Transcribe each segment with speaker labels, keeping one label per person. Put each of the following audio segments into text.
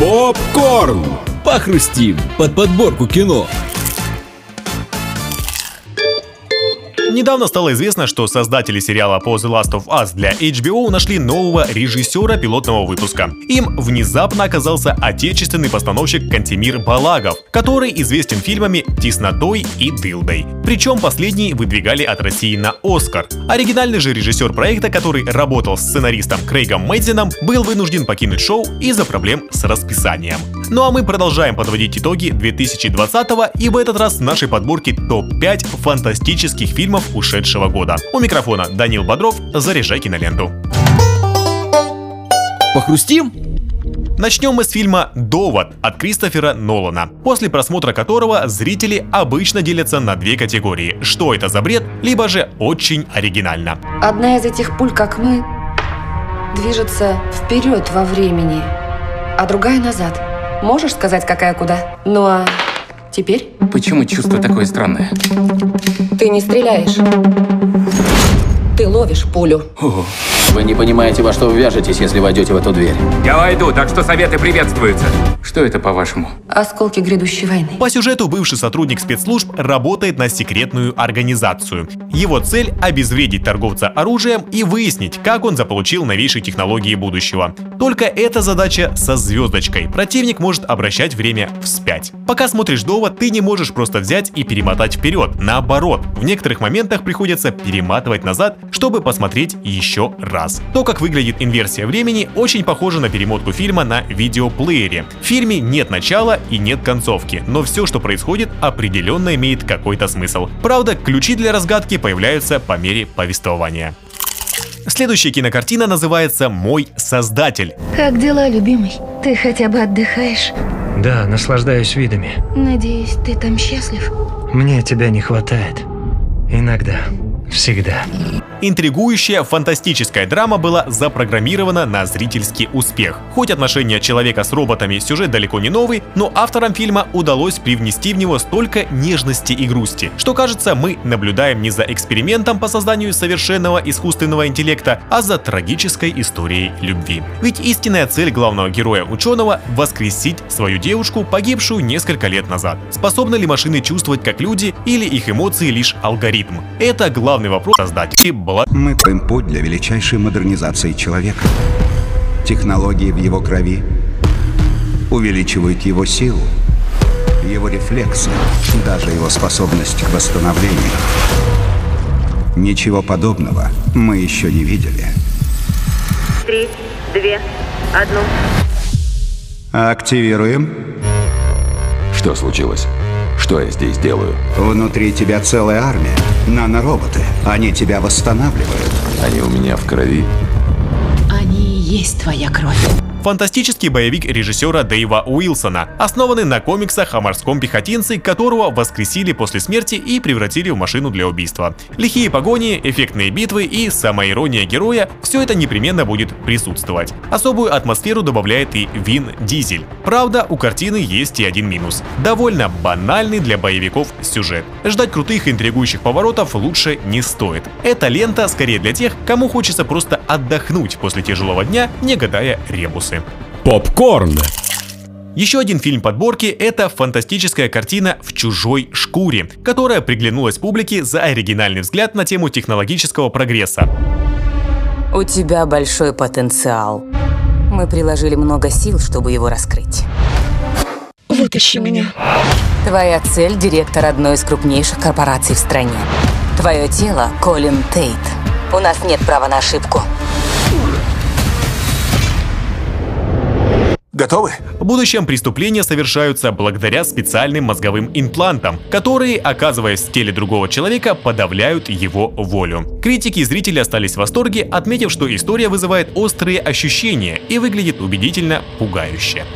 Speaker 1: Попкорн! Похрустим под подборку кино.
Speaker 2: Недавно стало известно, что создатели сериала по The Last of Us для HBO нашли нового режиссера пилотного выпуска. Им внезапно оказался отечественный постановщик Кантемир Балагов, который известен фильмами «Теснотой» и «Дылдой». Причем последний выдвигали от России на Оскар. Оригинальный же режиссер проекта, который работал с сценаристом Крейгом Мэддином, был вынужден покинуть шоу из-за проблем с расписанием. Ну а мы продолжаем подводить итоги 2020 и в этот раз в нашей подборке топ-5 фантастических фильмов ушедшего года. У микрофона Данил Бодров, заряжай киноленту.
Speaker 1: Похрустим?
Speaker 2: Начнем мы с фильма «Довод» от Кристофера Нолана, после просмотра которого зрители обычно делятся на две категории – что это за бред, либо же очень оригинально.
Speaker 3: Одна из этих пуль, как мы, движется вперед во времени, а другая назад. Можешь сказать, какая куда? Ну а теперь
Speaker 4: Почему чувство такое странное?
Speaker 3: ты не стреляешь. Ты ловишь пулю.
Speaker 5: Вы не понимаете, во что ввяжетесь, если войдете в эту дверь.
Speaker 4: Я войду, так что советы приветствуются. Что это, по-вашему?
Speaker 3: Осколки грядущей войны.
Speaker 2: По сюжету бывший сотрудник спецслужб работает на секретную организацию. Его цель – обезвредить торговца оружием и выяснить, как он заполучил новейшие технологии будущего. Только эта задача со звездочкой. Противник может обращать время вспять. Пока смотришь довод, ты не можешь просто взять и перемотать вперед. Наоборот, в некоторых моментах приходится перематывать назад, чтобы посмотреть еще раз. То, как выглядит инверсия времени, очень похоже на перемотку фильма на видеоплеере. В фильме нет начала и нет концовки, но все, что происходит, определенно имеет какой-то смысл. Правда, ключи для разгадки появляются по мере повествования. Следующая кинокартина называется «Мой создатель».
Speaker 6: Как дела, любимый? Ты хотя бы отдыхаешь?
Speaker 7: Да, наслаждаюсь видами.
Speaker 6: Надеюсь, ты там счастлив?
Speaker 7: Мне тебя не хватает. Иногда. Всегда.
Speaker 2: Интригующая фантастическая драма была запрограммирована на зрительский успех. Хоть отношения человека с роботами сюжет далеко не новый, но авторам фильма удалось привнести в него столько нежности и грусти, что кажется мы наблюдаем не за экспериментом по созданию совершенного искусственного интеллекта, а за трагической историей любви. Ведь истинная цель главного героя ученого – воскресить свою девушку, погибшую несколько лет назад. Способны ли машины чувствовать как люди или их эмоции лишь алгоритм? Это главный вопрос создателей
Speaker 8: Мы проем путь для величайшей модернизации человека. Технологии в его крови увеличивают его силу, его рефлексы, даже его способность к восстановлению. Ничего подобного мы еще не видели.
Speaker 9: Три, две, одну.
Speaker 8: Активируем.
Speaker 5: Что случилось? Что я здесь делаю?
Speaker 8: Внутри тебя целая армия. Нанороботы. Они тебя восстанавливают.
Speaker 5: Они у меня в крови.
Speaker 6: Они и есть твоя кровь.
Speaker 2: Фантастический боевик режиссера Дэйва Уилсона, основанный на комиксах о морском пехотинце, которого воскресили после смерти и превратили в машину для убийства. Лихие погони, эффектные битвы и самоирония героя – все это непременно будет присутствовать. Особую атмосферу добавляет и Вин Дизель. Правда, у картины есть и один минус. Довольно банальный для боевиков сюжет. Ждать крутых интригующих поворотов лучше не стоит. Эта лента скорее для тех, кому хочется просто отдохнуть после тяжелого дня, не гадая ребусы.
Speaker 1: Попкорн!
Speaker 2: Еще один фильм подборки – это фантастическая картина «В чужой шкуре», которая приглянулась публике за оригинальный взгляд на тему технологического прогресса.
Speaker 10: У тебя большой потенциал. Мы приложили много сил, чтобы его раскрыть.
Speaker 6: Вытащи меня.
Speaker 10: Твоя цель – директор одной из крупнейших корпораций в стране. Твое тело – Колин Тейт. У нас нет права на ошибку.
Speaker 4: Готовы?
Speaker 2: В будущем преступления совершаются благодаря специальным мозговым имплантам, которые, оказываясь в теле другого человека, подавляют его волю. Критики и зрители остались в восторге, отметив, что история вызывает острые ощущения и выглядит убедительно пугающе.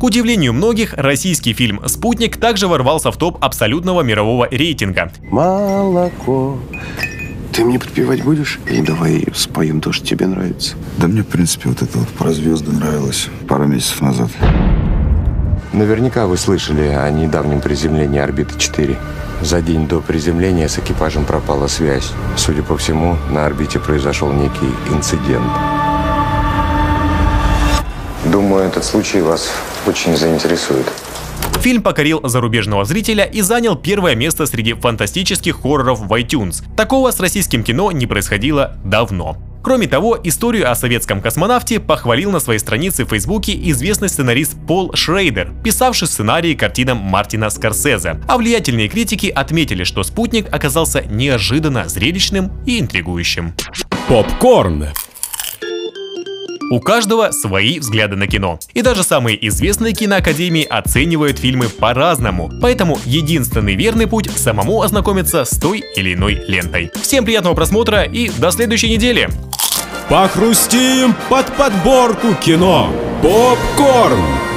Speaker 2: К удивлению многих, российский фильм «Спутник» также ворвался в топ абсолютного мирового рейтинга.
Speaker 11: Молоко. Ты мне подпевать будешь? И давай споем то, что тебе нравится.
Speaker 12: Да мне, в принципе, вот это вот про звезды нравилось пару месяцев назад.
Speaker 13: Наверняка вы слышали о недавнем приземлении орбиты 4. За день до приземления с экипажем пропала связь. Судя по всему, на орбите произошел некий инцидент. Думаю, этот случай вас очень заинтересует.
Speaker 2: Фильм покорил зарубежного зрителя и занял первое место среди фантастических хорроров в iTunes. Такого с российским кино не происходило давно. Кроме того, историю о советском космонавте похвалил на своей странице в Фейсбуке известный сценарист Пол Шрейдер, писавший сценарии картинам Мартина Скорсезе. А влиятельные критики отметили, что «Спутник» оказался неожиданно зрелищным и интригующим.
Speaker 1: Попкорн.
Speaker 2: У каждого свои взгляды на кино. И даже самые известные киноакадемии оценивают фильмы по-разному. Поэтому единственный верный путь самому ознакомиться с той или иной лентой. Всем приятного просмотра и до следующей недели!
Speaker 1: Похрустим под подборку кино. Попкорн.